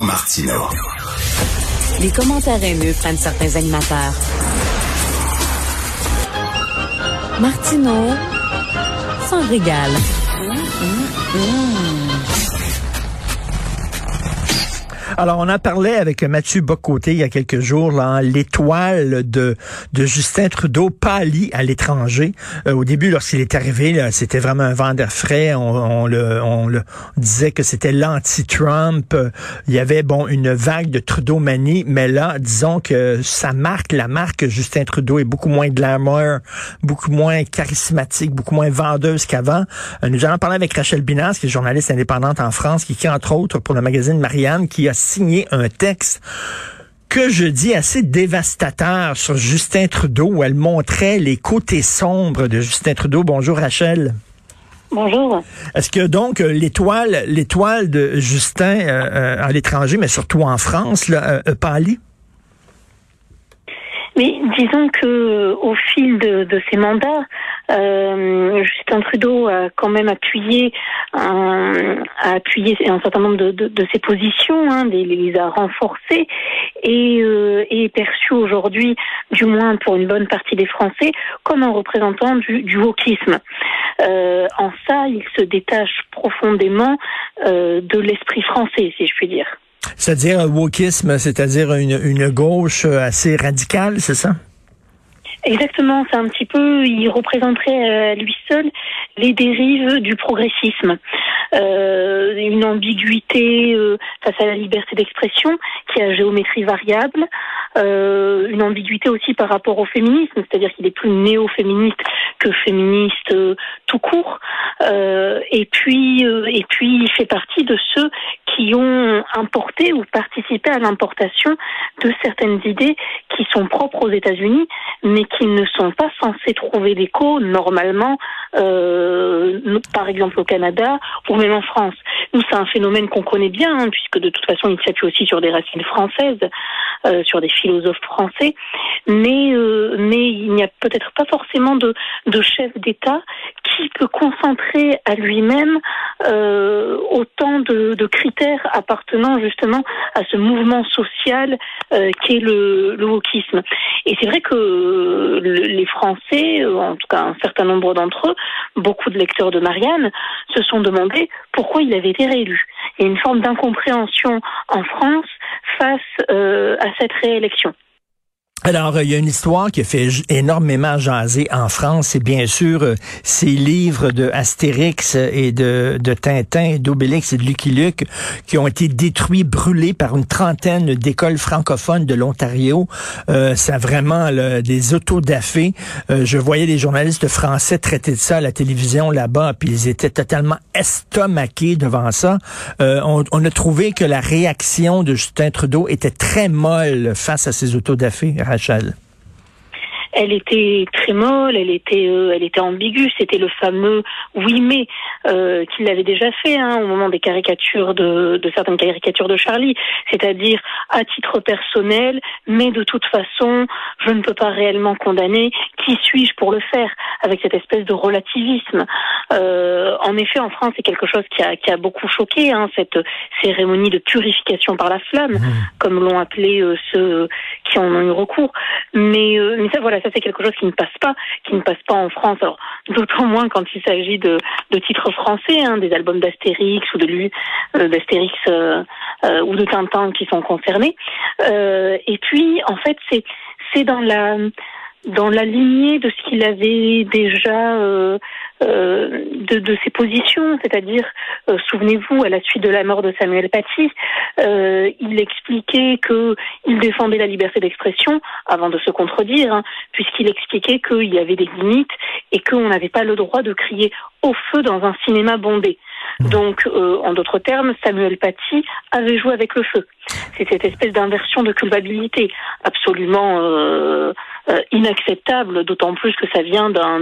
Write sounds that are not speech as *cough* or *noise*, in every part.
Martino. Les commentaires haineux prennent certains animateurs. Martino s'en régale. Alors, on en parlait avec Mathieu Bocoté il y a quelques jours, l'étoile de, de Justin Trudeau pâlit à l'étranger. Euh, au début, lorsqu'il est arrivé, c'était vraiment un vent d'air frais. On, on, le, on le disait que c'était l'anti-Trump. Il y avait, bon, une vague de Trudeau-manie, mais là, disons que sa marque, la marque Justin Trudeau est beaucoup moins glamour, beaucoup moins charismatique, beaucoup moins vendeuse qu'avant. Euh, nous allons parler avec Rachel Binas, qui est journaliste indépendante en France, qui, qui entre autres, pour le magazine Marianne, qui a signé un texte que je dis assez dévastateur sur Justin Trudeau où elle montrait les côtés sombres de Justin Trudeau. Bonjour Rachel. Bonjour. Est-ce que donc l'étoile, l'étoile de Justin euh, euh, à l'étranger, mais surtout en France, là, euh? Mais disons que au fil de, de ces mandats, euh, Justin Trudeau a quand même appuyé, un, a appuyé un certain nombre de, de, de ses positions, hein, les, les a renforcées et euh, est perçu aujourd'hui, du moins pour une bonne partie des Français, comme un représentant du, du wokisme. Euh, en ça, il se détache profondément euh, de l'esprit français, si je puis dire. C'est-à-dire un wokisme, c'est-à-dire une, une gauche assez radicale, c'est ça? Exactement, c'est un petit peu, il représenterait à lui seul les dérives du progressisme, euh, une ambiguïté euh, face à la liberté d'expression qui a géométrie variable, euh, une ambiguïté aussi par rapport au féminisme, c'est-à-dire qu'il est plus néo-féministe que féministe euh, tout court, euh, et puis et puis il fait partie de ceux qui ont importé ou participé à l'importation de certaines idées qui sont propres aux États-Unis, mais qui ne sont pas censés trouver d'écho normalement, euh, par exemple au Canada ou même en France. Nous, c'est un phénomène qu'on connaît bien, hein, puisque de toute façon, il s'appuie aussi sur des racines françaises, euh, sur des philosophes français, mais euh, mais il n'y a peut-être pas forcément de, de chef d'État qui peut concentrer à lui-même euh, autant de, critères appartenant justement à ce mouvement social euh, qu'est le, le wokisme. Et c'est vrai que les Français, en tout cas un certain nombre d'entre eux, beaucoup de lecteurs de Marianne, se sont demandé pourquoi il avait été réélu. Il y a une forme d'incompréhension en France face euh, à cette réélection. Alors, il y a une histoire qui a fait énormément jaser en France, c'est bien sûr euh, ces livres de Astérix et de, de Tintin, d'Obélix et de Lucky Luke qui ont été détruits, brûlés par une trentaine d'écoles francophones de l'Ontario. Euh, ça vraiment des autodafés. Euh, je voyais des journalistes français traiter de ça à la télévision là-bas, puis ils étaient totalement estomaqués devant ça. Euh, on, on, a trouvé que la réaction de Justin Trudeau était très molle face à ces autodafés. Rachel elle était très molle, elle était, euh, elle était ambiguë. C'était le fameux oui mais euh, qu'il avait déjà fait hein, au moment des caricatures de, de certaines caricatures de Charlie, c'est-à-dire à titre personnel, mais de toute façon, je ne peux pas réellement condamner. Qui suis-je pour le faire Avec cette espèce de relativisme? Euh, en effet, en France, c'est quelque chose qui a, qui a beaucoup choqué hein, cette cérémonie de purification par la flamme, mmh. comme l'ont appelé euh, ceux qui en ont eu recours. Mais, euh, mais ça, voilà ça c'est quelque chose qui ne passe pas, qui ne passe pas en France. Alors d'autant moins quand il s'agit de, de titres français, hein, des albums d'Astérix ou de lui, euh, d'Astérix euh, euh, ou de Tintin qui sont concernés. Euh, et puis en fait c'est c'est dans la dans la lignée de ce qu'il avait déjà euh, euh, de, de, ses positions, c'est-à-dire, euh, souvenez-vous, à la suite de la mort de Samuel Paty, euh, il expliquait que il défendait la liberté d'expression avant de se contredire, hein, puisqu'il expliquait qu'il y avait des limites et qu'on n'avait pas le droit de crier au feu dans un cinéma bondé. Donc, euh, en d'autres termes, Samuel Paty avait joué avec le feu. C'est cette espèce d'inversion de culpabilité absolument euh, euh, inacceptable, d'autant plus que ça vient d'un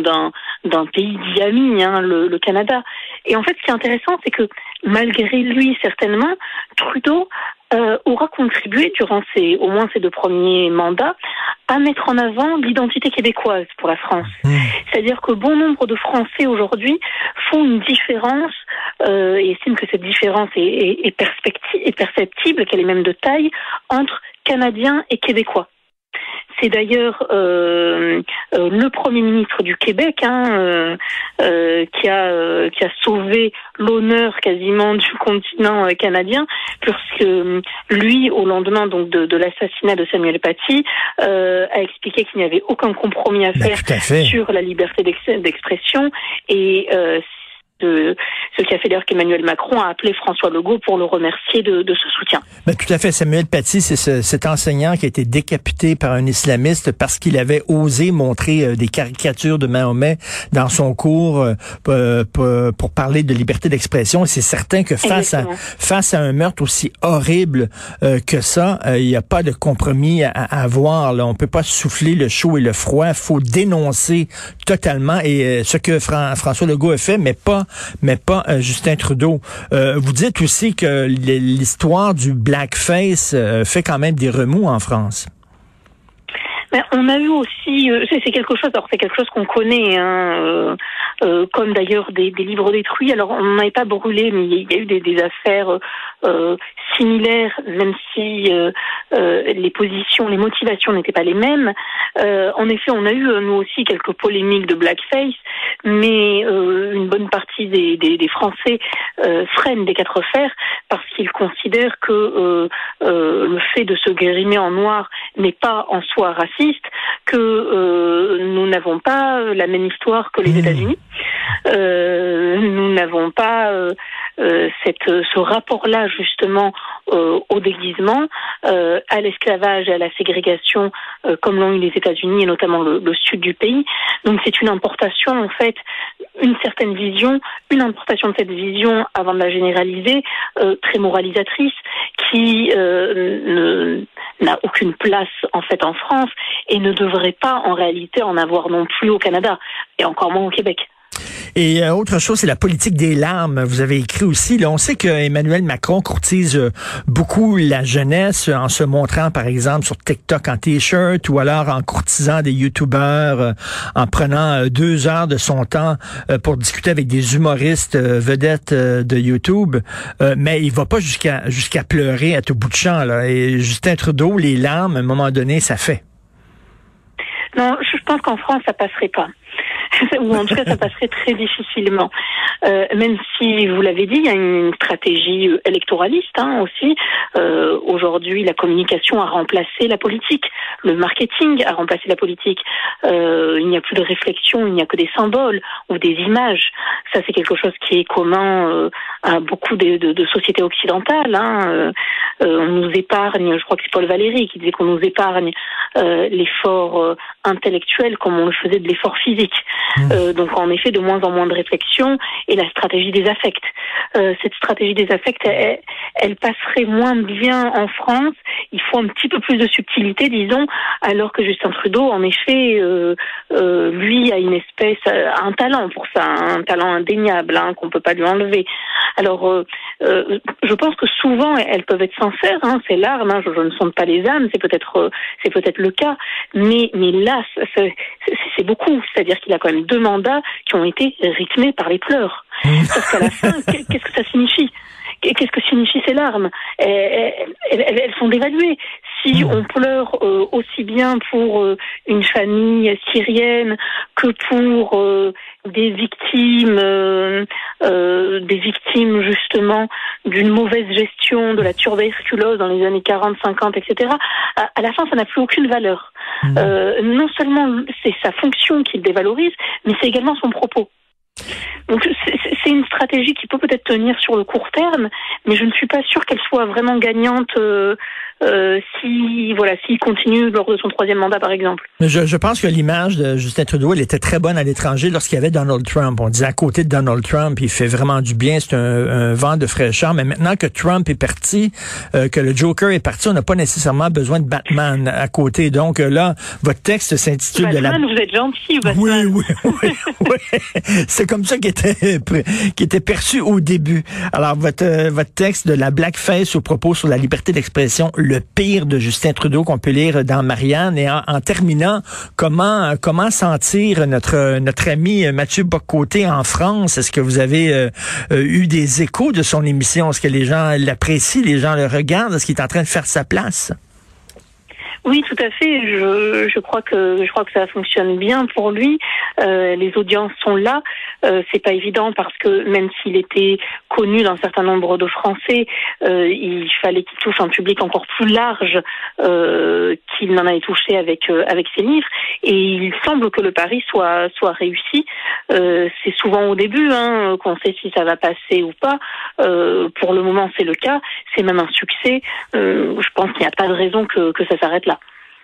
d'un pays d'Iami, hein, le, le, Canada. Et en fait, ce qui est intéressant, c'est que malgré lui, certainement, Trudeau euh, aura contribué durant ses, au moins ses deux premiers mandats à mettre en avant l'identité québécoise pour la France. Mmh. C'est-à-dire que bon nombre de Français aujourd'hui font une différence euh, et estiment que cette différence est, est, est perceptible, qu'elle est même de taille, entre Canadiens et Québécois. C'est d'ailleurs euh, euh, le Premier ministre du Québec hein, euh, qui a qui a sauvé l'honneur quasiment du continent canadien, puisque lui, au lendemain donc de, de l'assassinat de Samuel Paty, a expliqué qu'il n'y avait aucun compromis à ben, faire sur la liberté d'expression. Et de ce qui a fait d'ailleurs qu'Emmanuel Macron a appelé François Legault pour le remercier de, de ce soutien. Ben, tout à fait. Samuel Paty, c'est ce, cet enseignant qui a été décapité par un islamiste parce qu'il avait osé montrer euh, des caricatures de Mahomet dans son cours euh, pour, parler de liberté d'expression. Et c'est certain que face à, face à un meurtre aussi horrible euh, que ça, il n'y a pas de compromis à, avoir. Là. On peut pas souffler le chaud et le froid. Il faut dénoncer totalement. Et ce que François Legault a fait, mais pas mais pas euh, Justin Trudeau. Euh, vous dites aussi que l'histoire du blackface euh, fait quand même des remous en France. On a eu aussi, c'est quelque chose, alors c'est quelque chose qu'on connaît, hein, comme d'ailleurs des, livres détruits. Alors on n'avait pas brûlé, mais il y a eu des, des affaires similaires, même si les positions, les motivations n'étaient pas les mêmes. en effet, on a eu nous aussi quelques polémiques de blackface, mais une bonne partie des, des, des Français euh, freinent des quatre fers parce qu'ils considèrent que euh, euh, le fait de se guérimer en noir n'est pas en soi raciste, que euh, nous n'avons pas la même histoire que les mmh. États-Unis. nous n'avons pas cette, ce rapport-là justement au déguisement, à l'esclavage et à la ségrégation, comme l'ont eu les États-Unis et notamment le, le, sud du pays. Donc c'est une importation en fait, une certaine vision, une importation de cette vision avant de la généraliser, euh, très moralisatrice, qui euh, n'a aucune place en fait en France et ne devrait pas en réalité en avoir non plus au Canada et encore moins au Québec. Et euh, autre chose, c'est la politique des larmes. Vous avez écrit aussi, là, on sait que Emmanuel Macron courtise euh, beaucoup la jeunesse en se montrant, par exemple, sur TikTok en t-shirt ou alors en courtisant des youtubeurs, euh, en prenant deux heures de son temps pour discuter avec des humoristes vedettes de YouTube. mais il va pas jusqu'à jusqu'à pleurer à tout bout de champ. Là. Et Justin Trudeau, les larmes, à un moment donné, ça fait. Non, je pense qu'en France, ça passerait pas. *laughs* ou en tout cas ça passerait très difficilement. Euh, même si, vous l'avez dit, il y a une stratégie euh, électoraliste hein, aussi. Euh, Aujourd'hui, la communication a remplacé la politique, le marketing a remplacé la politique. Euh, il n'y a plus de réflexion, il n'y a que des symboles ou des images. Ça, c'est quelque chose qui est commun euh, à beaucoup de, de, de sociétés occidentales. Hein. on nous épargne, je crois que c'est Paul Valéry qui disait qu'on nous épargne l'effort intellectuel comme on le faisait de l'effort physique. Mmh. Euh, donc en effet, de moins en moins de réflexion et la stratégie des affects. Euh, cette stratégie des affects, elle, elle, passerait moins bien en France. Il faut un petit peu plus de subtilité, disons, alors que Justin Trudeau, en effet, euh, euh lui a une espèce, un talent pour ça, un talent indéniable hein, qu'on peut pas lui enlever. Alors, euh, je pense que souvent elles peuvent être sincères, hein, ces larmes. Hein, je, je, ne sonde pas les âmes, c'est peut-être, c'est peut-être le cas, mais mais là, c'est beaucoup. C'est-à-dire qu'il a quand même deux mandats qui ont été rythmés par les pleurs. *laughs* Parce qu'à la fin, qu'est-ce que ça signifie? Qu'est-ce que signifient ces larmes elles, sont dévaluées. Si on pleure euh, aussi bien pour euh, une famille syrienne que pour euh, des victimes, des victimes justement d'une mauvaise gestion de la tuberculose dans les années 40, 50, etc. À, à la fin, ça n'a plus aucune valeur. Mmh. non seulement c'est sa fonction qu'il dévalorise, mais c'est également son propos. Donc c'est une stratégie qui peut peut-être tenir sur le court terme, mais je ne suis pas sûre qu'elle soit vraiment gagnante euh, euh, si voilà s'il continue lors de son troisième mandat par exemple. Mais je, je pense que l'image de Justin Trudeau, elle était très bonne à l'étranger lorsqu'il y avait Donald Trump. On disait à côté de Donald Trump, il fait vraiment du bien, c'est un, un, vent de fraîcheur. Mais maintenant que Trump est parti, euh, que le Joker est parti, on n'a pas nécessairement besoin de Batman à côté. Donc euh, là, votre texte s'intitule Batman, de la. Vous êtes gentil, Batman. Oui, oui, oui, oui. *laughs* C'est comme ça qui était qui était perçu au début. Alors votre euh, votre texte de la blackface au propos sur la liberté d'expression, le pire de Justin Trudeau qu'on peut lire dans Marianne. Et en, terminant, comment comment sentir notre notre ami Mathieu Bocoté en France? Est-ce que vous avez euh, euh, eu des échos de son émission? Est-ce que les gens l'apprécient, les gens le regardent? Est-ce qu'il est en train de faire sa place? Oui, tout à fait. Je, je crois que je crois que ça fonctionne bien pour lui. Euh, les audiences sont là. Euh, c'est pas évident parce que même s'il était connu d'un certain nombre de Français, euh, il fallait qu'il touche un public encore plus large euh, qu'il n'en avait touché avec euh, avec ses livres. Et il semble que le pari soit soit réussi. Euh, c'est souvent au début hein, qu'on sait si ça va passer ou pas. pour le moment, c'est le cas. C'est même un succès. je pense qu'il n'y a pas de raison que que ça s'arrête là.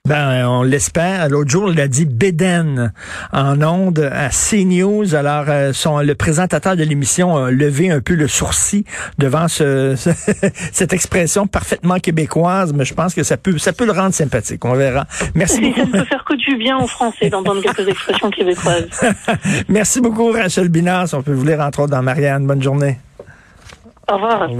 Ben, on l'espère. L'autre jour, il a dit Beden en onde à CNews. Alors, euh, son, le présentateur de l'émission a levé un peu le sourcil devant ce, ce, *laughs* cette expression parfaitement québécoise, mais je pense que ça peut, ça peut le rendre sympathique. On verra. Merci beaucoup. Ça ne peut faire que du bien aux Français d'entendre quelques expressions québécoises. *laughs* Merci beaucoup, Rachel Binas. On peut vous lire entre autres dans Marianne. Bonne journée. Au revoir.